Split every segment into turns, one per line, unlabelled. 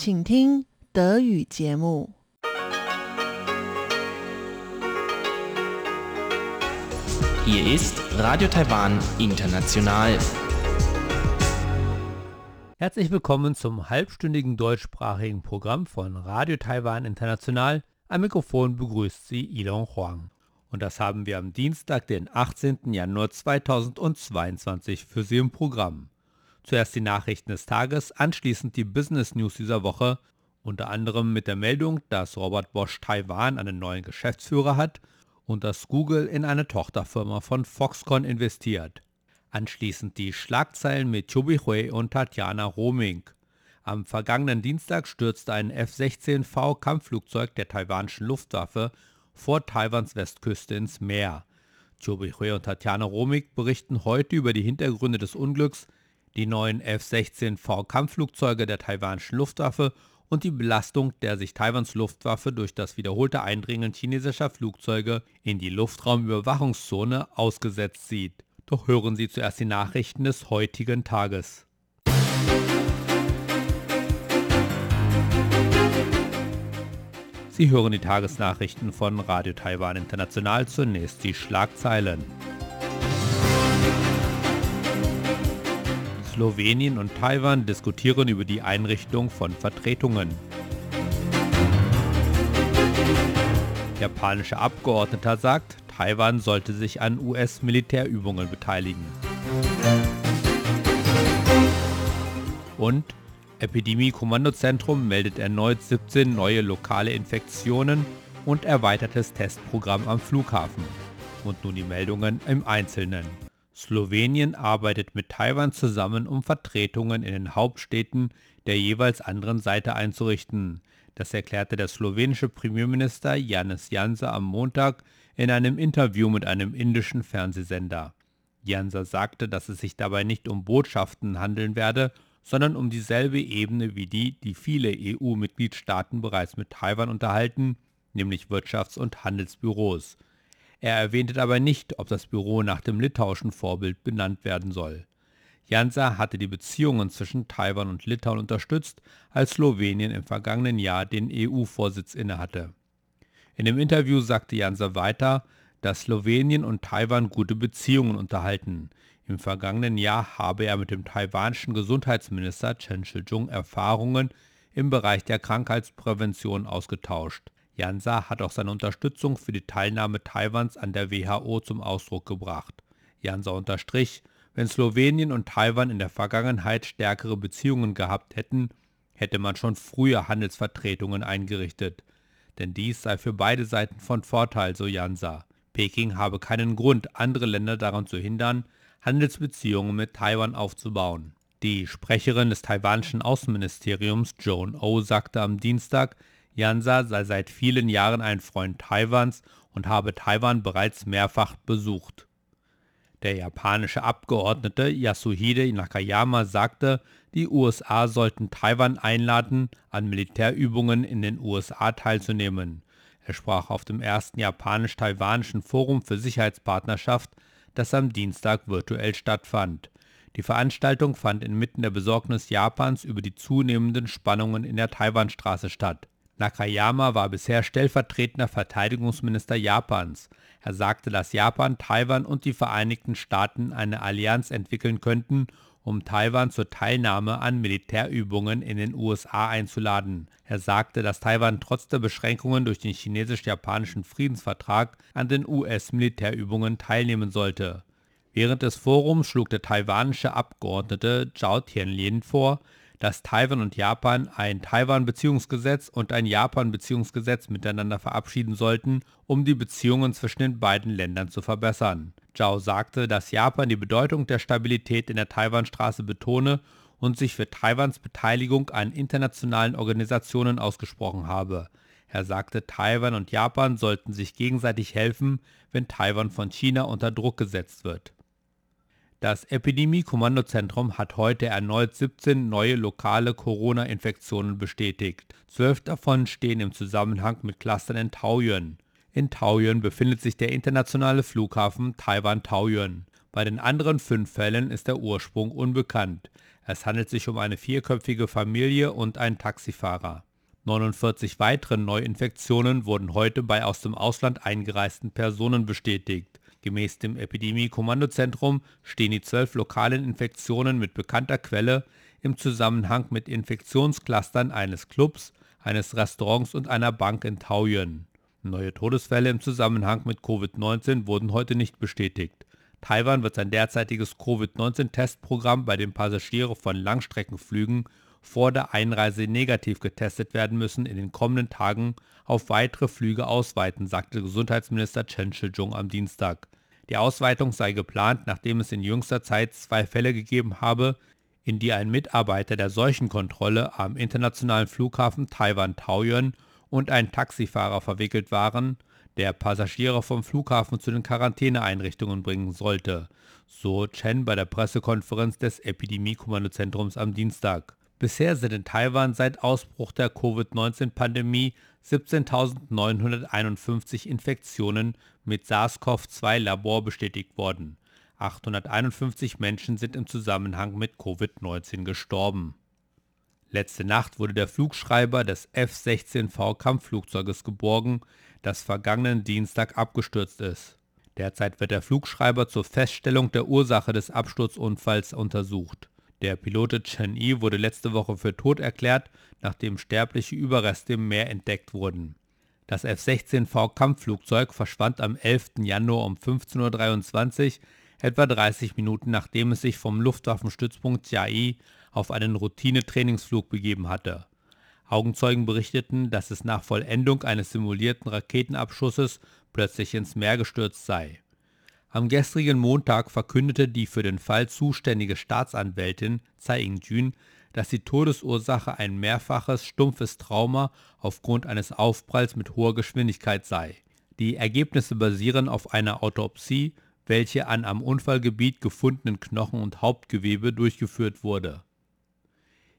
请听德语节目。
Hier ist Radio Taiwan International.
Herzlich willkommen zum halbstündigen deutschsprachigen Programm von Radio Taiwan International. Am Mikrofon begrüßt Sie Ilon Huang. Und das haben wir am Dienstag, den 18. Januar 2022 für Sie im Programm. Zuerst die Nachrichten des Tages, anschließend die Business News dieser Woche, unter anderem mit der Meldung, dass Robert Bosch Taiwan einen neuen Geschäftsführer hat und dass Google in eine Tochterfirma von Foxconn investiert. Anschließend die Schlagzeilen mit Chobi Hui und Tatjana Roming. Am vergangenen Dienstag stürzte ein F-16V Kampfflugzeug der taiwanischen Luftwaffe vor Taiwans Westküste ins Meer. Chobi Hui und Tatjana Romig berichten heute über die Hintergründe des Unglücks, die neuen F-16V Kampfflugzeuge der taiwanischen Luftwaffe und die Belastung, der sich Taiwans Luftwaffe durch das wiederholte Eindringen chinesischer Flugzeuge in die Luftraumüberwachungszone ausgesetzt sieht. Doch hören Sie zuerst die Nachrichten des heutigen Tages. Sie hören die Tagesnachrichten von Radio Taiwan International zunächst die Schlagzeilen. Slowenien und Taiwan diskutieren über die Einrichtung von Vertretungen. Japanischer Abgeordneter sagt, Taiwan sollte sich an US-Militärübungen beteiligen. Und Epidemie-Kommandozentrum meldet erneut 17 neue lokale Infektionen und erweitertes Testprogramm am Flughafen. Und nun die Meldungen im Einzelnen. Slowenien arbeitet mit Taiwan zusammen, um Vertretungen in den Hauptstädten der jeweils anderen Seite einzurichten. Das erklärte der slowenische Premierminister Janis Jansa am Montag in einem Interview mit einem indischen Fernsehsender. Jansa sagte, dass es sich dabei nicht um Botschaften handeln werde, sondern um dieselbe Ebene wie die, die viele EU-Mitgliedstaaten bereits mit Taiwan unterhalten, nämlich Wirtschafts- und Handelsbüros. Er erwähnte dabei nicht, ob das Büro nach dem litauischen Vorbild benannt werden soll. Jansa hatte die Beziehungen zwischen Taiwan und Litauen unterstützt, als Slowenien im vergangenen Jahr den EU-Vorsitz innehatte. In dem Interview sagte Jansa weiter, dass Slowenien und Taiwan gute Beziehungen unterhalten. Im vergangenen Jahr habe er mit dem taiwanischen Gesundheitsminister Chen Shih-chung Erfahrungen im Bereich der Krankheitsprävention ausgetauscht. Jansa hat auch seine Unterstützung für die Teilnahme Taiwans an der WHO zum Ausdruck gebracht. Jansa unterstrich, wenn Slowenien und Taiwan in der Vergangenheit stärkere Beziehungen gehabt hätten, hätte man schon früher Handelsvertretungen eingerichtet. Denn dies sei für beide Seiten von Vorteil, so Jansa. Peking habe keinen Grund, andere Länder daran zu hindern, Handelsbeziehungen mit Taiwan aufzubauen. Die Sprecherin des taiwanischen Außenministeriums Joan O oh sagte am Dienstag, Jansa sei seit vielen Jahren ein Freund Taiwans und habe Taiwan bereits mehrfach besucht. Der japanische Abgeordnete Yasuhide Nakayama sagte, die USA sollten Taiwan einladen, an Militärübungen in den USA teilzunehmen. Er sprach auf dem ersten japanisch-taiwanischen Forum für Sicherheitspartnerschaft, das am Dienstag virtuell stattfand. Die Veranstaltung fand inmitten der Besorgnis Japans über die zunehmenden Spannungen in der Taiwanstraße statt. Nakayama war bisher stellvertretender Verteidigungsminister Japans. Er sagte, dass Japan, Taiwan und die Vereinigten Staaten eine Allianz entwickeln könnten, um Taiwan zur Teilnahme an Militärübungen in den USA einzuladen. Er sagte, dass Taiwan trotz der Beschränkungen durch den chinesisch-japanischen Friedensvertrag an den US-Militärübungen teilnehmen sollte. Während des Forums schlug der taiwanische Abgeordnete Zhao Tianlin vor, dass Taiwan und Japan ein Taiwan-Beziehungsgesetz und ein Japan-Beziehungsgesetz miteinander verabschieden sollten, um die Beziehungen zwischen den beiden Ländern zu verbessern. Zhao sagte, dass Japan die Bedeutung der Stabilität in der Taiwanstraße betone und sich für Taiwans Beteiligung an internationalen Organisationen ausgesprochen habe. Er sagte, Taiwan und Japan sollten sich gegenseitig helfen, wenn Taiwan von China unter Druck gesetzt wird. Das Epidemie-Kommandozentrum hat heute erneut 17 neue lokale Corona-Infektionen bestätigt. Zwölf davon stehen im Zusammenhang mit Clustern in Taoyuan. In Taoyuan befindet sich der internationale Flughafen Taiwan Taoyuan. Bei den anderen fünf Fällen ist der Ursprung unbekannt. Es handelt sich um eine vierköpfige Familie und einen Taxifahrer. 49 weitere Neuinfektionen wurden heute bei aus dem Ausland eingereisten Personen bestätigt. Gemäß dem Epidemie-Kommandozentrum stehen die zwölf lokalen Infektionen mit bekannter Quelle im Zusammenhang mit Infektionsclustern eines Clubs, eines Restaurants und einer Bank in Taoyuan. Neue Todesfälle im Zusammenhang mit Covid-19 wurden heute nicht bestätigt. Taiwan wird sein derzeitiges Covid-19-Testprogramm, bei dem Passagiere von Langstreckenflügen vor der Einreise negativ getestet werden müssen, in den kommenden Tagen auf weitere Flüge ausweiten, sagte Gesundheitsminister Chen Shih-chung am Dienstag. Die Ausweitung sei geplant, nachdem es in jüngster Zeit zwei Fälle gegeben habe, in die ein Mitarbeiter der Seuchenkontrolle am internationalen Flughafen Taiwan Taoyuan und ein Taxifahrer verwickelt waren, der Passagiere vom Flughafen zu den Quarantäneeinrichtungen bringen sollte, so Chen bei der Pressekonferenz des Epidemie-Kommandozentrums am Dienstag. Bisher sind in Taiwan seit Ausbruch der Covid-19-Pandemie 17.951 Infektionen mit SARS-CoV-2-Labor bestätigt worden. 851 Menschen sind im Zusammenhang mit Covid-19 gestorben. Letzte Nacht wurde der Flugschreiber des F-16V Kampfflugzeuges geborgen, das vergangenen Dienstag abgestürzt ist. Derzeit wird der Flugschreiber zur Feststellung der Ursache des Absturzunfalls untersucht. Der Pilote Chen Yi wurde letzte Woche für tot erklärt, nachdem sterbliche Überreste im Meer entdeckt wurden. Das F-16V Kampfflugzeug verschwand am 11. Januar um 15.23 Uhr, etwa 30 Minuten nachdem es sich vom Luftwaffenstützpunkt Chiayi auf einen Routinetrainingsflug begeben hatte. Augenzeugen berichteten, dass es nach Vollendung eines simulierten Raketenabschusses plötzlich ins Meer gestürzt sei. Am gestrigen Montag verkündete die für den Fall zuständige Staatsanwältin Tsai Ing-jun, dass die Todesursache ein mehrfaches stumpfes Trauma aufgrund eines Aufpralls mit hoher Geschwindigkeit sei. Die Ergebnisse basieren auf einer Autopsie, welche an am Unfallgebiet gefundenen Knochen und Hauptgewebe durchgeführt wurde.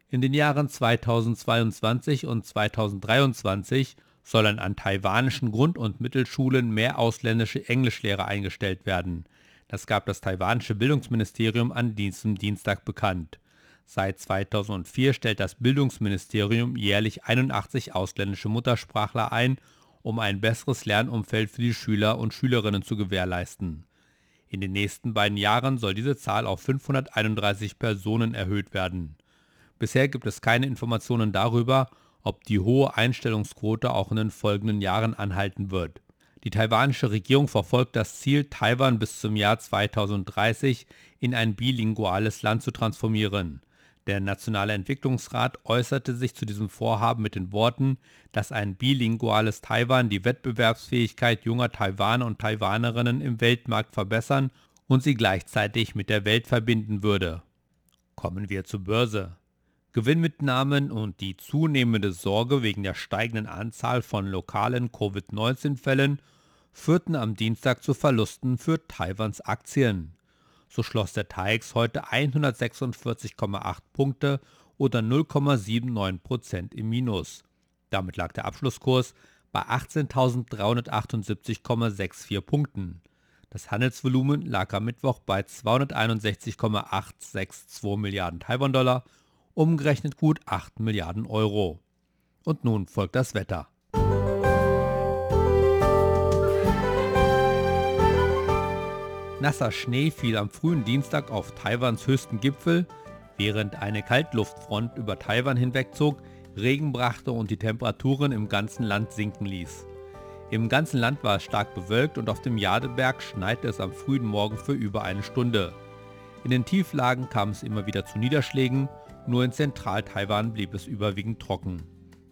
In den Jahren 2022 und 2023 sollen an taiwanischen Grund- und Mittelschulen mehr ausländische Englischlehrer eingestellt werden. Das gab das taiwanische Bildungsministerium an diesem Dienstag bekannt. Seit 2004 stellt das Bildungsministerium jährlich 81 ausländische Muttersprachler ein, um ein besseres Lernumfeld für die Schüler und Schülerinnen zu gewährleisten. In den nächsten beiden Jahren soll diese Zahl auf 531 Personen erhöht werden. Bisher gibt es keine Informationen darüber, ob die hohe Einstellungsquote auch in den folgenden Jahren anhalten wird. Die taiwanische Regierung verfolgt das Ziel, Taiwan bis zum Jahr 2030 in ein bilinguales Land zu transformieren. Der Nationale Entwicklungsrat äußerte sich zu diesem Vorhaben mit den Worten, dass ein bilinguales Taiwan die Wettbewerbsfähigkeit junger Taiwaner und Taiwanerinnen im Weltmarkt verbessern und sie gleichzeitig mit der Welt verbinden würde. Kommen wir zur Börse. Gewinnmitnahmen und die zunehmende Sorge wegen der steigenden Anzahl von lokalen Covid-19-Fällen führten am Dienstag zu Verlusten für Taiwans Aktien. So schloss der TAIX heute 146,8 Punkte oder 0,79% im Minus. Damit lag der Abschlusskurs bei 18.378,64 Punkten. Das Handelsvolumen lag am Mittwoch bei 261,862 Milliarden Taiwan-Dollar umgerechnet gut 8 Milliarden Euro. Und nun folgt das Wetter. Nasser Schnee fiel am frühen Dienstag auf Taiwans höchsten Gipfel, während eine Kaltluftfront über Taiwan hinwegzog, Regen brachte und die Temperaturen im ganzen Land sinken ließ. Im ganzen Land war es stark bewölkt und auf dem Jadeberg schneite es am frühen Morgen für über eine Stunde. In den Tieflagen kam es immer wieder zu Niederschlägen nur in Zentral-Taiwan blieb es überwiegend trocken.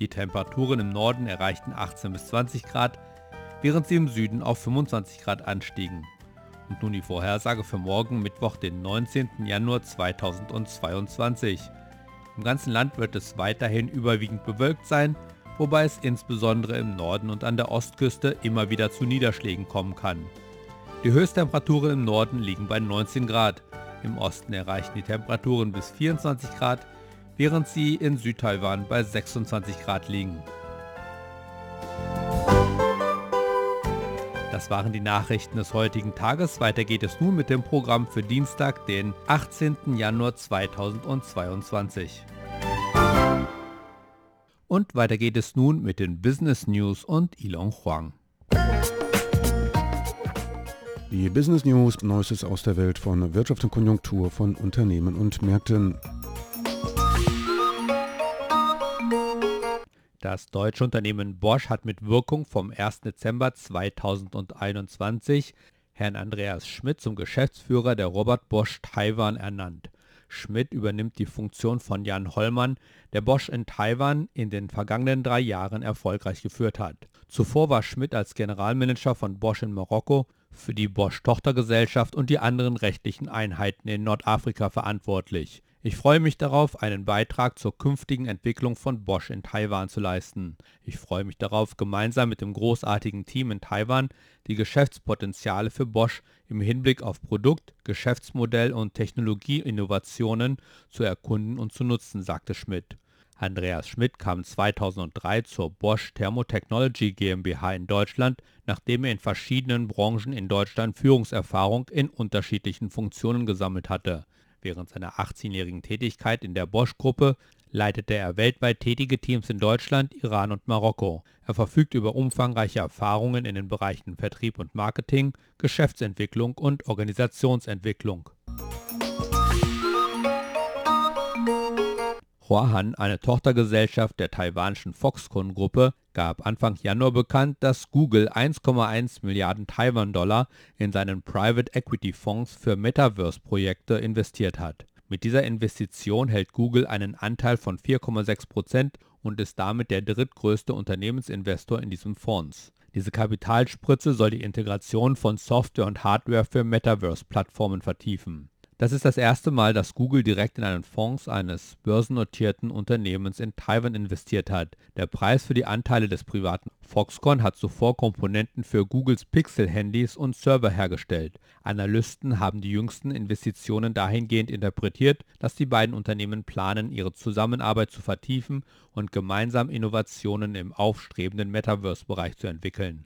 Die Temperaturen im Norden erreichten 18 bis 20 Grad, während sie im Süden auf 25 Grad anstiegen. Und nun die Vorhersage für morgen Mittwoch, den 19. Januar 2022. Im ganzen Land wird es weiterhin überwiegend bewölkt sein, wobei es insbesondere im Norden und an der Ostküste immer wieder zu Niederschlägen kommen kann. Die Höchsttemperaturen im Norden liegen bei 19 Grad, im Osten erreichen die Temperaturen bis 24 Grad, während sie in Südtaiwan bei 26 Grad liegen. Das waren die Nachrichten des heutigen Tages. Weiter geht es nun mit dem Programm für Dienstag, den 18. Januar 2022. Und weiter geht es nun mit den Business News und Ilon Huang.
Die Business News, Neuestes aus der Welt von Wirtschaft und Konjunktur von Unternehmen und Märkten.
Das deutsche Unternehmen Bosch hat mit Wirkung vom 1. Dezember 2021 Herrn Andreas Schmidt zum Geschäftsführer der Robert Bosch Taiwan ernannt. Schmidt übernimmt die Funktion von Jan Hollmann, der Bosch in Taiwan in den vergangenen drei Jahren erfolgreich geführt hat. Zuvor war Schmidt als Generalmanager von Bosch in Marokko für die Bosch-Tochtergesellschaft und die anderen rechtlichen Einheiten in Nordafrika verantwortlich. Ich freue mich darauf, einen Beitrag zur künftigen Entwicklung von Bosch in Taiwan zu leisten. Ich freue mich darauf, gemeinsam mit dem großartigen Team in Taiwan die Geschäftspotenziale für Bosch im Hinblick auf Produkt, Geschäftsmodell und Technologieinnovationen zu erkunden und zu nutzen, sagte Schmidt. Andreas Schmidt kam 2003 zur Bosch Thermotechnology GmbH in Deutschland, nachdem er in verschiedenen Branchen in Deutschland Führungserfahrung in unterschiedlichen Funktionen gesammelt hatte. Während seiner 18-jährigen Tätigkeit in der Bosch-Gruppe leitete er weltweit tätige Teams in Deutschland, Iran und Marokko. Er verfügt über umfangreiche Erfahrungen in den Bereichen Vertrieb und Marketing, Geschäftsentwicklung und Organisationsentwicklung. Huahan, eine Tochtergesellschaft der taiwanischen Foxconn-Gruppe, gab Anfang Januar bekannt, dass Google 1,1 Milliarden Taiwan-Dollar in seinen Private Equity Fonds für Metaverse-Projekte investiert hat. Mit dieser Investition hält Google einen Anteil von 4,6 Prozent und ist damit der drittgrößte Unternehmensinvestor in diesem Fonds. Diese Kapitalspritze soll die Integration von Software und Hardware für Metaverse-Plattformen vertiefen. Das ist das erste Mal, dass Google direkt in einen Fonds eines börsennotierten Unternehmens in Taiwan investiert hat. Der Preis für die Anteile des privaten Foxconn hat zuvor Komponenten für Googles Pixel-Handys und Server hergestellt. Analysten haben die jüngsten Investitionen dahingehend interpretiert, dass die beiden Unternehmen planen, ihre Zusammenarbeit zu vertiefen und gemeinsam Innovationen im aufstrebenden Metaverse-Bereich zu entwickeln.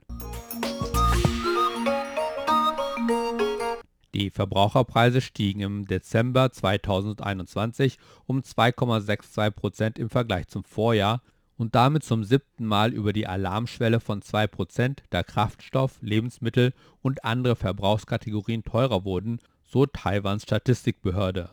Die Verbraucherpreise stiegen im Dezember 2021 um 2,62 Prozent im Vergleich zum Vorjahr und damit zum siebten Mal über die Alarmschwelle von 2 Prozent, da Kraftstoff, Lebensmittel und andere Verbrauchskategorien teurer wurden, so Taiwans Statistikbehörde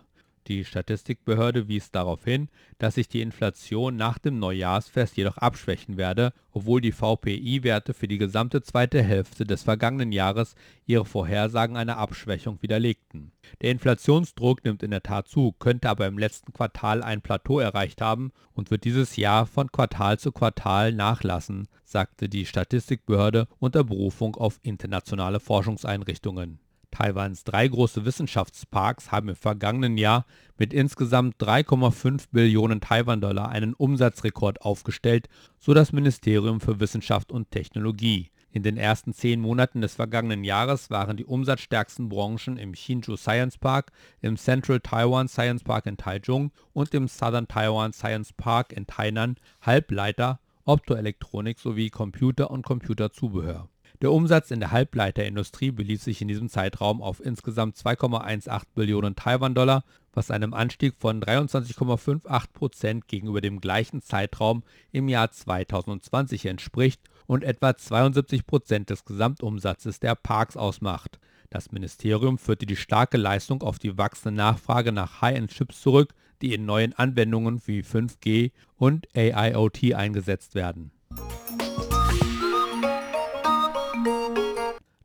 die Statistikbehörde wies darauf hin, dass sich die Inflation nach dem Neujahrsfest jedoch abschwächen werde, obwohl die VPI-Werte für die gesamte zweite Hälfte des vergangenen Jahres ihre Vorhersagen einer Abschwächung widerlegten. Der Inflationsdruck nimmt in der Tat zu, könnte aber im letzten Quartal ein Plateau erreicht haben und wird dieses Jahr von Quartal zu Quartal nachlassen, sagte die Statistikbehörde unter Berufung auf internationale Forschungseinrichtungen Taiwans drei große Wissenschaftsparks haben im vergangenen Jahr mit insgesamt 3,5 Billionen Taiwan-Dollar einen Umsatzrekord aufgestellt, so das Ministerium für Wissenschaft und Technologie. In den ersten zehn Monaten des vergangenen Jahres waren die umsatzstärksten Branchen im Hsinchu Science Park, im Central Taiwan Science Park in Taichung und im Southern Taiwan Science Park in Tainan Halbleiter, Optoelektronik sowie Computer und Computerzubehör. Der Umsatz in der Halbleiterindustrie belief sich in diesem Zeitraum auf insgesamt 2,18 Billionen Taiwan-Dollar, was einem Anstieg von 23,58 Prozent gegenüber dem gleichen Zeitraum im Jahr 2020 entspricht und etwa 72 Prozent des Gesamtumsatzes der Parks ausmacht. Das Ministerium führte die starke Leistung auf die wachsende Nachfrage nach High-End-Chips zurück, die in neuen Anwendungen wie 5G und AIoT eingesetzt werden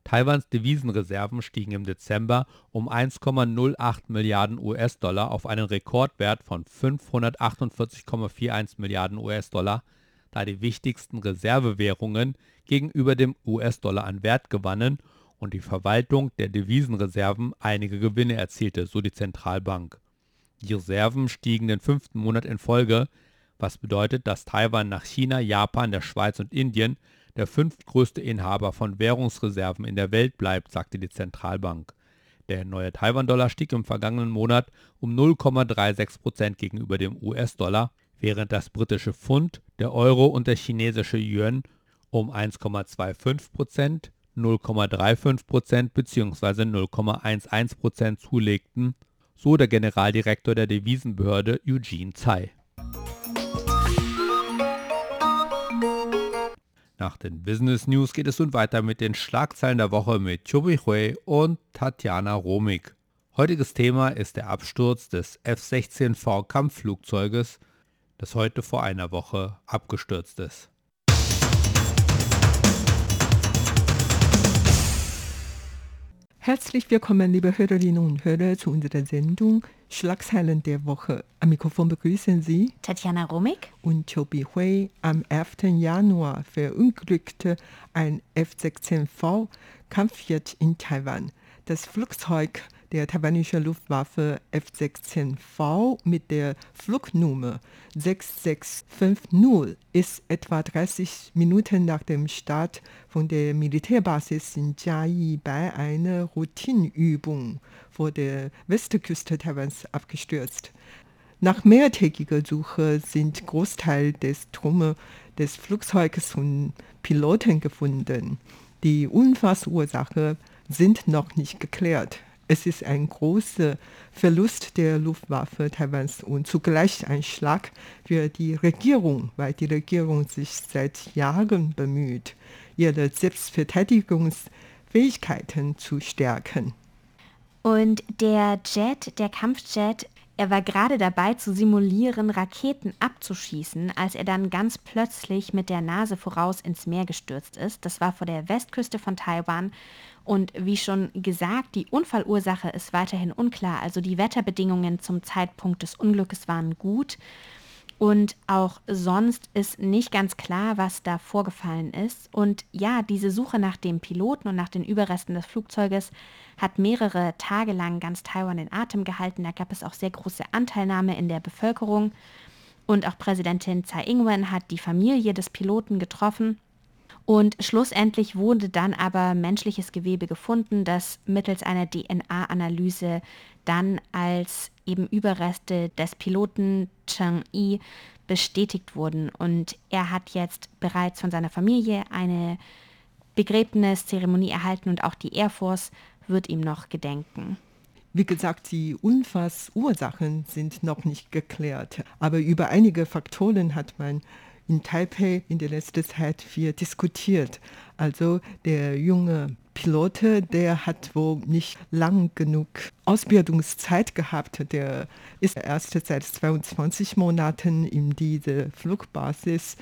Taiwans Devisenreserven stiegen im Dezember um 1,08 Milliarden US-Dollar auf einen Rekordwert von 548,41 Milliarden US-Dollar, da die wichtigsten Reservewährungen gegenüber dem US-Dollar an Wert gewannen und die Verwaltung der Devisenreserven einige Gewinne erzielte, so die Zentralbank. Die Reserven stiegen den fünften Monat in Folge, was bedeutet, dass Taiwan nach China, Japan, der Schweiz und Indien der fünftgrößte Inhaber von Währungsreserven in der Welt bleibt, sagte die Zentralbank. Der neue Taiwan-Dollar stieg im vergangenen Monat um 0,36 Prozent gegenüber dem US-Dollar, während das britische Pfund, der Euro und der chinesische Yuan um 1,25 Prozent, 0,35% bzw. 0,11% zulegten, so der Generaldirektor der Devisenbehörde Eugene Tsai. Nach den Business News geht es nun weiter mit den Schlagzeilen der Woche mit Chobi Hui und Tatjana Romig. Heutiges Thema ist der Absturz des F-16V Kampfflugzeuges, das heute vor einer Woche abgestürzt ist.
Herzlich willkommen, liebe Hörerinnen und Hörer, zu unserer Sendung Schlagzeilen der Woche. Am Mikrofon begrüßen Sie
Tatjana Romig
und Chobi Hui. Am 11. Januar verunglückte ein F-16V Kampfjet in Taiwan. Das Flugzeug der taiwanische Luftwaffe F-16V mit der Flugnummer 6650 ist etwa 30 Minuten nach dem Start von der Militärbasis in Jiayi bei einer Routinübung vor der Westküste Taiwans abgestürzt. Nach mehrtägiger Suche sind Großteil des Trumme des Flugzeuges und Piloten gefunden. Die Unfallsursache sind noch nicht geklärt. Es ist ein großer Verlust der Luftwaffe Taiwans und zugleich ein Schlag für die Regierung, weil die Regierung sich seit Jahren bemüht, ihre Selbstverteidigungsfähigkeiten zu stärken.
Und der Jet, der Kampfjet, er war gerade dabei zu simulieren, Raketen abzuschießen, als er dann ganz plötzlich mit der Nase voraus ins Meer gestürzt ist. Das war vor der Westküste von Taiwan und wie schon gesagt, die Unfallursache ist weiterhin unklar. Also die Wetterbedingungen zum Zeitpunkt des Unglückes waren gut. Und auch sonst ist nicht ganz klar, was da vorgefallen ist. Und ja, diese Suche nach dem Piloten und nach den Überresten des Flugzeuges hat mehrere Tage lang ganz Taiwan in Atem gehalten. Da gab es auch sehr große Anteilnahme in der Bevölkerung. Und auch Präsidentin Tsai Ing-wen hat die Familie des Piloten getroffen und schlussendlich wurde dann aber menschliches Gewebe gefunden, das mittels einer DNA-Analyse dann als eben Überreste des Piloten Cheng Yi bestätigt wurden. Und er hat jetzt bereits von seiner Familie eine Begräbniszeremonie erhalten und auch die Air Force wird ihm noch gedenken.
Wie gesagt, die Unfallsursachen sind noch nicht geklärt, aber über einige Faktoren hat man in Taipei in der letzten Zeit viel diskutiert. Also der junge Pilot, der hat wohl nicht lang genug Ausbildungszeit gehabt. Der ist erst seit 22 Monaten in dieser Flugbasis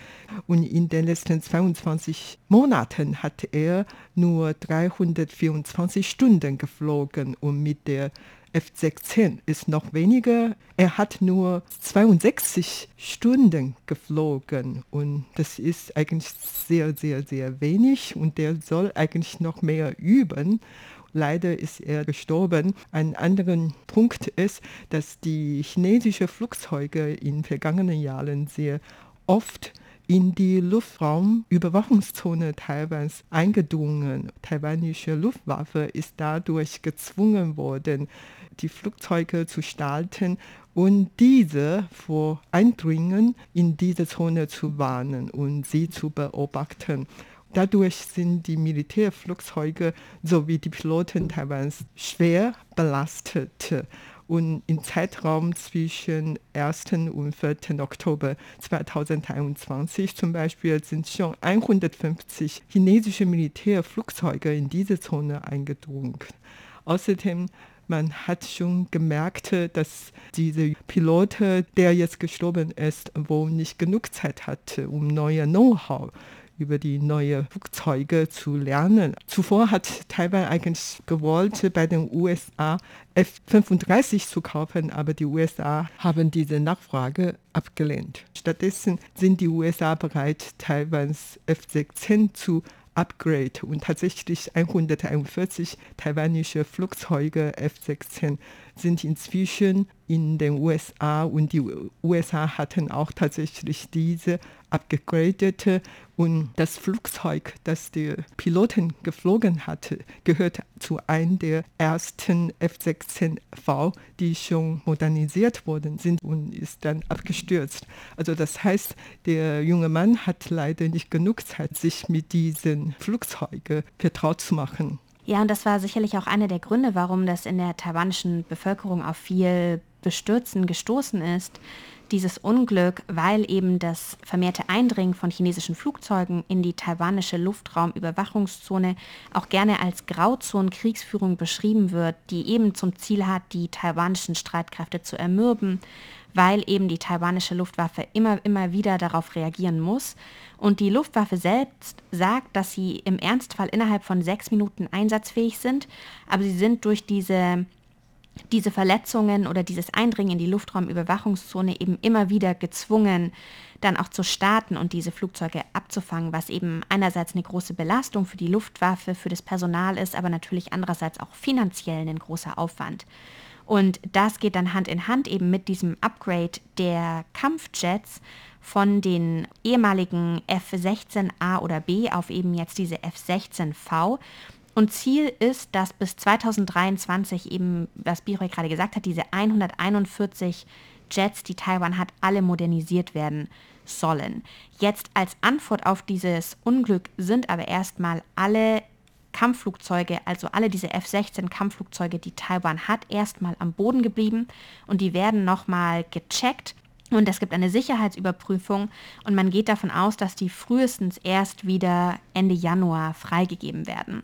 und in den letzten 22 Monaten hat er nur 324 Stunden geflogen und mit der F-16 ist noch weniger. Er hat nur 62 Stunden geflogen und das ist eigentlich sehr, sehr, sehr wenig und der soll eigentlich noch mehr üben. Leider ist er gestorben. Ein anderer Punkt ist, dass die chinesischen Flugzeuge in vergangenen Jahren sehr oft in die Luftraumüberwachungszone Taiwans eingedrungen. Taiwanische Luftwaffe ist dadurch gezwungen worden, die Flugzeuge zu starten und diese vor Eindringen in diese Zone zu warnen und sie zu beobachten. Dadurch sind die Militärflugzeuge sowie die Piloten Taiwans schwer belastet. Und im Zeitraum zwischen 1. und 4. Oktober 2021 zum Beispiel sind schon 150 chinesische Militärflugzeuge in diese Zone eingedrungen. Außerdem man hat schon gemerkt, dass dieser Pilot, der jetzt gestorben ist, wohl nicht genug Zeit hatte, um neue Know-how über die neuen Flugzeuge zu lernen. Zuvor hat Taiwan eigentlich gewollt, bei den USA F-35 zu kaufen, aber die USA haben diese Nachfrage abgelehnt. Stattdessen sind die USA bereit, Taiwans F-16 zu Upgrade und tatsächlich 141 taiwanische Flugzeuge F-16 sind inzwischen in den USA und die USA hatten auch tatsächlich diese abgegradete und das Flugzeug, das der Piloten geflogen hatte, gehört zu einem der ersten F-16V, die schon modernisiert worden sind und ist dann abgestürzt. Also das heißt, der junge Mann hat leider nicht genug Zeit, sich mit diesen Flugzeugen vertraut zu machen.
Ja, und das war sicherlich auch einer der Gründe, warum das in der taiwanischen Bevölkerung auf viel Bestürzen gestoßen ist. Dieses Unglück, weil eben das vermehrte Eindringen von chinesischen Flugzeugen in die taiwanische Luftraumüberwachungszone auch gerne als Grauzonenkriegsführung beschrieben wird, die eben zum Ziel hat, die taiwanischen Streitkräfte zu ermürben, weil eben die taiwanische Luftwaffe immer, immer wieder darauf reagieren muss. Und die Luftwaffe selbst sagt, dass sie im Ernstfall innerhalb von sechs Minuten einsatzfähig sind, aber sie sind durch diese diese Verletzungen oder dieses Eindringen in die Luftraumüberwachungszone eben immer wieder gezwungen, dann auch zu starten und diese Flugzeuge abzufangen, was eben einerseits eine große Belastung für die Luftwaffe, für das Personal ist, aber natürlich andererseits auch finanziell ein großer Aufwand. Und das geht dann Hand in Hand eben mit diesem Upgrade der Kampfjets von den ehemaligen F-16A oder B auf eben jetzt diese F-16V. Und Ziel ist, dass bis 2023 eben, was Biroy gerade gesagt hat, diese 141 Jets, die Taiwan hat, alle modernisiert werden sollen. Jetzt als Antwort auf dieses Unglück sind aber erstmal alle Kampfflugzeuge, also alle diese F-16 Kampfflugzeuge, die Taiwan hat, erstmal am Boden geblieben und die werden nochmal gecheckt und es gibt eine Sicherheitsüberprüfung und man geht davon aus, dass die frühestens erst wieder Ende Januar freigegeben werden.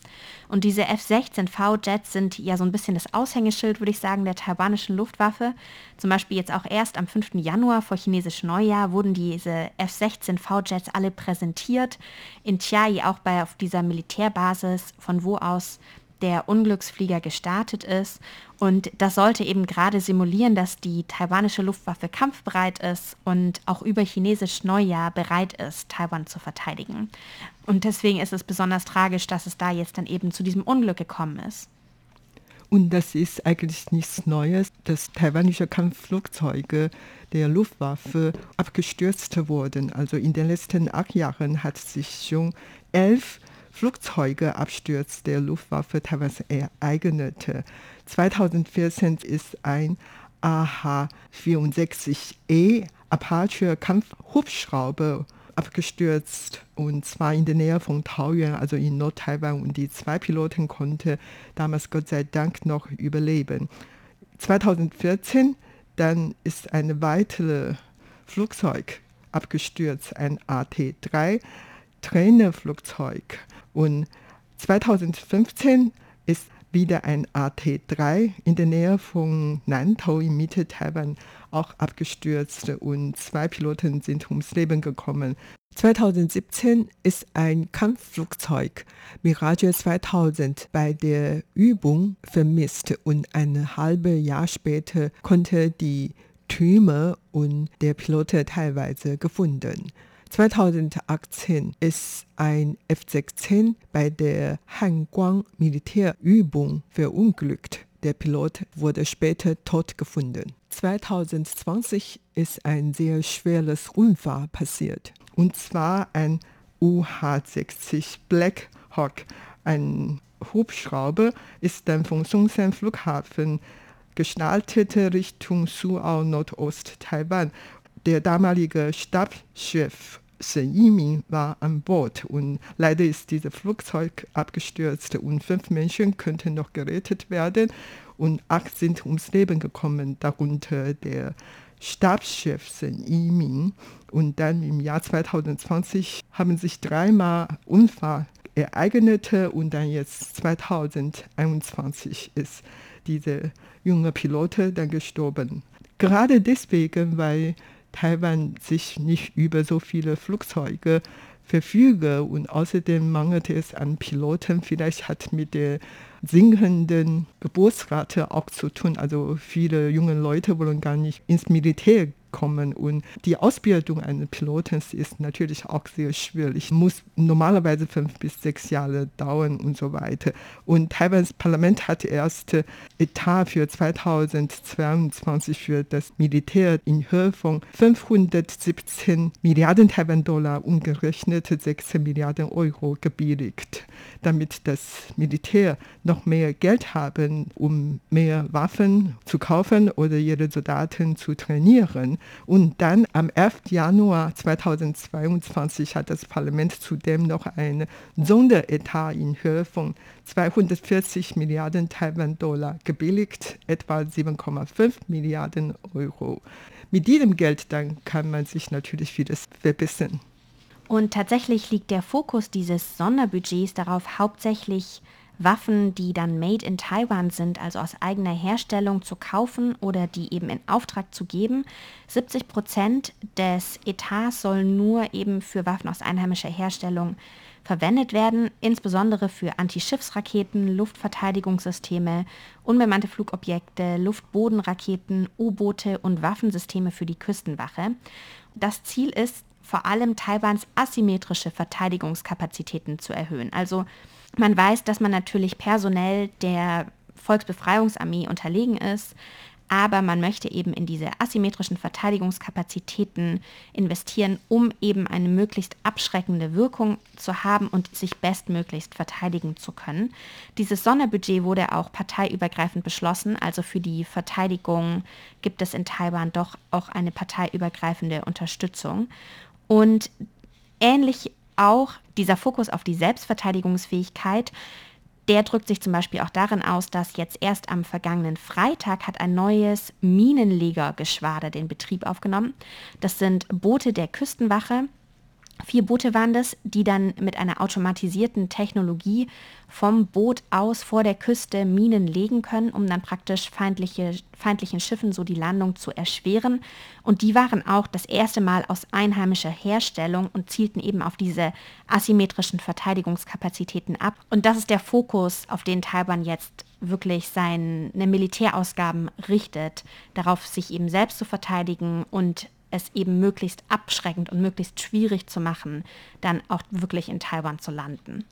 Und diese F-16V-Jets sind ja so ein bisschen das Aushängeschild, würde ich sagen, der taiwanischen Luftwaffe. Zum Beispiel jetzt auch erst am 5. Januar vor chinesischem Neujahr wurden diese F-16V-Jets alle präsentiert. In Chiayi auch bei auf dieser Militärbasis, von wo aus der Unglücksflieger gestartet ist. Und das sollte eben gerade simulieren, dass die taiwanische Luftwaffe kampfbereit ist und auch über chinesisch Neujahr bereit ist, Taiwan zu verteidigen. Und deswegen ist es besonders tragisch, dass es da jetzt dann eben zu diesem Unglück gekommen ist.
Und das ist eigentlich nichts Neues, dass taiwanische Kampfflugzeuge der Luftwaffe abgestürzt wurden. Also in den letzten acht Jahren hat sich schon elf Flugzeugeabsturz der Luftwaffe Taiwans ereignete. 2014 ist ein AH-64E Apache Kampfhubschrauber abgestürzt und zwar in der Nähe von Taoyuan, also in Nord-Taiwan und die zwei Piloten konnten damals Gott sei Dank noch überleben. 2014 dann ist ein weiteres Flugzeug abgestürzt, ein AT-3 Trainerflugzeug und 2015 ist wieder ein AT-3 in der Nähe von Nantau in Mitte Taiwan auch abgestürzt und zwei Piloten sind ums Leben gekommen. 2017 ist ein Kampfflugzeug Mirage 2000 bei der Übung vermisst und ein halbes Jahr später konnte die Trümmer und der Pilot teilweise gefunden. 2018 ist ein F-16 bei der Hanguang Militärübung verunglückt. Der Pilot wurde später tot gefunden. 2020 ist ein sehr schweres Unfall passiert. Und zwar ein UH-60 Black Hawk. Ein Hubschrauber ist dann vom Songshan Flughafen gestartet Richtung Suao Nordost Taiwan. Der damalige Stabschef Shen Yiming war an Bord und leider ist dieses Flugzeug abgestürzt und fünf Menschen könnten noch gerettet werden und acht sind ums Leben gekommen, darunter der Stabschef Shen Yiming. Und dann im Jahr 2020 haben sich dreimal Unfall ereignet und dann jetzt 2021 ist dieser junge Pilot dann gestorben. Gerade deswegen, weil Taiwan sich nicht über so viele Flugzeuge verfüge und außerdem mangelte es an Piloten. Vielleicht hat mit der sinkenden Geburtsrate auch zu tun. Also viele junge Leute wollen gar nicht ins Militär kommen. Und die Ausbildung eines Piloten ist natürlich auch sehr schwierig. Muss normalerweise fünf bis sechs Jahre dauern und so weiter. Und Taiwans Parlament hat erst Etat für 2022 für das Militär in Höhe von 517 Milliarden Taiwan-Dollar umgerechnet 16 Milliarden Euro gebilligt, damit das Militär noch mehr Geld haben, um mehr Waffen zu kaufen oder ihre Soldaten zu trainieren. Und dann am 11. Januar 2022 hat das Parlament zudem noch ein Sonderetat in Höhe von 240 Milliarden Taiwan-Dollar gebilligt, etwa 7,5 Milliarden Euro. Mit diesem Geld dann kann man sich natürlich vieles verbessern.
Und tatsächlich liegt der Fokus dieses Sonderbudgets darauf, hauptsächlich Waffen, die dann made in Taiwan sind, also aus eigener Herstellung zu kaufen oder die eben in Auftrag zu geben. 70 Prozent des Etats sollen nur eben für Waffen aus einheimischer Herstellung verwendet werden, insbesondere für Antischiffsraketen, Luftverteidigungssysteme, unbemannte Flugobjekte, Luftbodenraketen, U-Boote und Waffensysteme für die Küstenwache. Das Ziel ist vor allem Taiwans asymmetrische Verteidigungskapazitäten zu erhöhen. Also man weiß, dass man natürlich personell der Volksbefreiungsarmee unterlegen ist, aber man möchte eben in diese asymmetrischen Verteidigungskapazitäten investieren, um eben eine möglichst abschreckende Wirkung zu haben und sich bestmöglichst verteidigen zu können. Dieses Sonderbudget wurde auch parteiübergreifend beschlossen, also für die Verteidigung gibt es in Taiwan doch auch eine parteiübergreifende Unterstützung. Und ähnlich auch dieser Fokus auf die Selbstverteidigungsfähigkeit, der drückt sich zum Beispiel auch darin aus, dass jetzt erst am vergangenen Freitag hat ein neues Minenlegergeschwader den Betrieb aufgenommen. Das sind Boote der Küstenwache, Vier Boote waren das, die dann mit einer automatisierten Technologie vom Boot aus vor der Küste Minen legen können, um dann praktisch feindliche, feindlichen Schiffen so die Landung zu erschweren. Und die waren auch das erste Mal aus einheimischer Herstellung und zielten eben auf diese asymmetrischen Verteidigungskapazitäten ab. Und das ist der Fokus, auf den Taiwan jetzt wirklich seine Militärausgaben richtet, darauf sich eben selbst zu verteidigen und es eben möglichst abschreckend und möglichst schwierig zu machen, dann auch wirklich in Taiwan zu landen.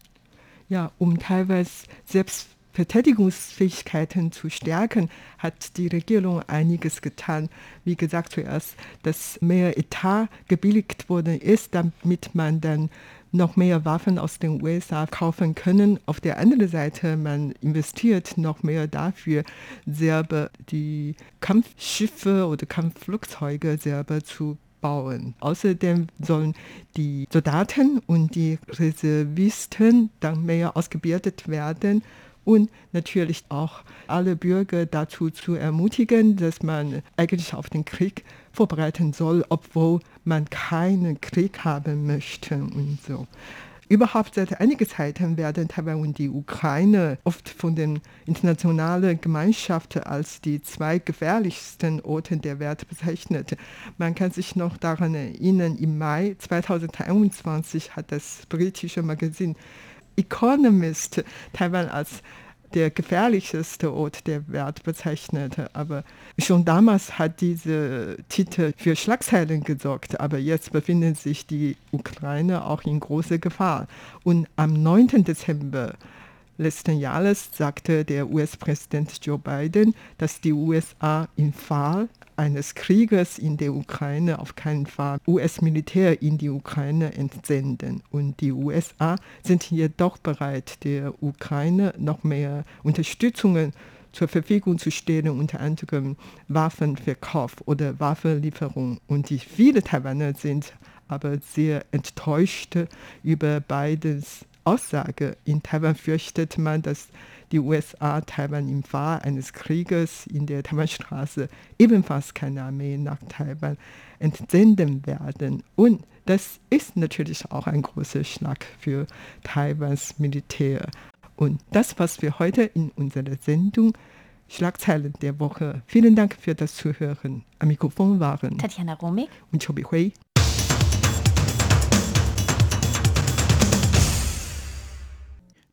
Ja, um teilweise selbst Verteidigungsfähigkeiten zu stärken, hat die Regierung einiges getan. Wie gesagt, zuerst, dass mehr Etat gebilligt worden ist, damit man dann noch mehr Waffen aus den USA kaufen können. Auf der anderen Seite, man investiert noch mehr dafür, selber die Kampfschiffe oder Kampfflugzeuge selber zu bauen. Außerdem sollen die Soldaten und die Reservisten dann mehr ausgebildet werden und natürlich auch alle Bürger dazu zu ermutigen, dass man eigentlich auf den Krieg vorbereiten soll, obwohl man keinen Krieg haben möchte und so. Überhaupt seit einiger Zeit werden Taiwan und die Ukraine oft von der internationalen Gemeinschaft als die zwei gefährlichsten Orte der Welt bezeichnet. Man kann sich noch daran erinnern, im Mai 2021 hat das britische Magazin Economist Taiwan als der gefährlichste Ort der Welt bezeichnete. Aber schon damals hat diese Titel für Schlagzeilen gesorgt. Aber jetzt befindet sich die Ukraine auch in großer Gefahr. Und am 9. Dezember letzten Jahres sagte der US-Präsident Joe Biden, dass die USA im Fall eines Krieges in der Ukraine auf keinen Fall US-Militär in die Ukraine entsenden. Und die USA sind hier doch bereit, der Ukraine noch mehr Unterstützungen zur Verfügung zu stellen, unter anderem Waffenverkauf oder Waffenlieferung. Und viele Taiwaner sind aber sehr enttäuscht über Bidens Aussage. In Taiwan fürchtet man, dass die USA Taiwan im Fall eines Krieges in der Taiwanstraße ebenfalls keine Armee nach Taiwan entsenden werden. Und das ist natürlich auch ein großer Schlag für Taiwans Militär. Und das, was wir heute in unserer Sendung Schlagzeilen der Woche. Vielen Dank für das Zuhören. Am Mikrofon waren
Tatjana Romig
und Chobi Hui.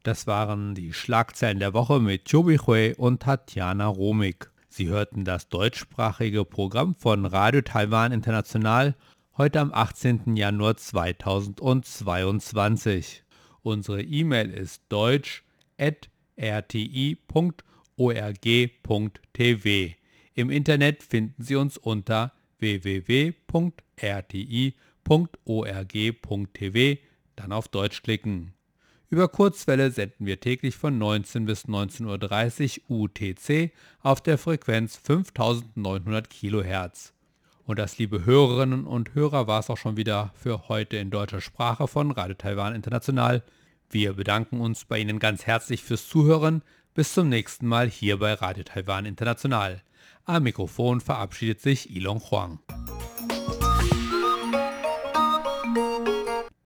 Das waren die Schlagzeilen der Woche mit Jobi Hui und Tatjana Romig. Sie hörten das deutschsprachige Programm von Radio Taiwan International heute am 18. Januar 2022. Unsere E-Mail ist deutsch.rti.org.tv. Im Internet finden Sie uns unter www.rti.org.tv, dann auf Deutsch klicken. Über Kurzwelle senden wir täglich von 19 bis 19.30 Uhr UTC auf der Frequenz 5900 kHz. Und das, liebe Hörerinnen und Hörer, war es auch schon wieder für heute in deutscher Sprache von Radio Taiwan International. Wir bedanken uns bei Ihnen ganz herzlich fürs Zuhören. Bis zum nächsten Mal hier bei Radio Taiwan International. Am Mikrofon verabschiedet sich Ilon Huang.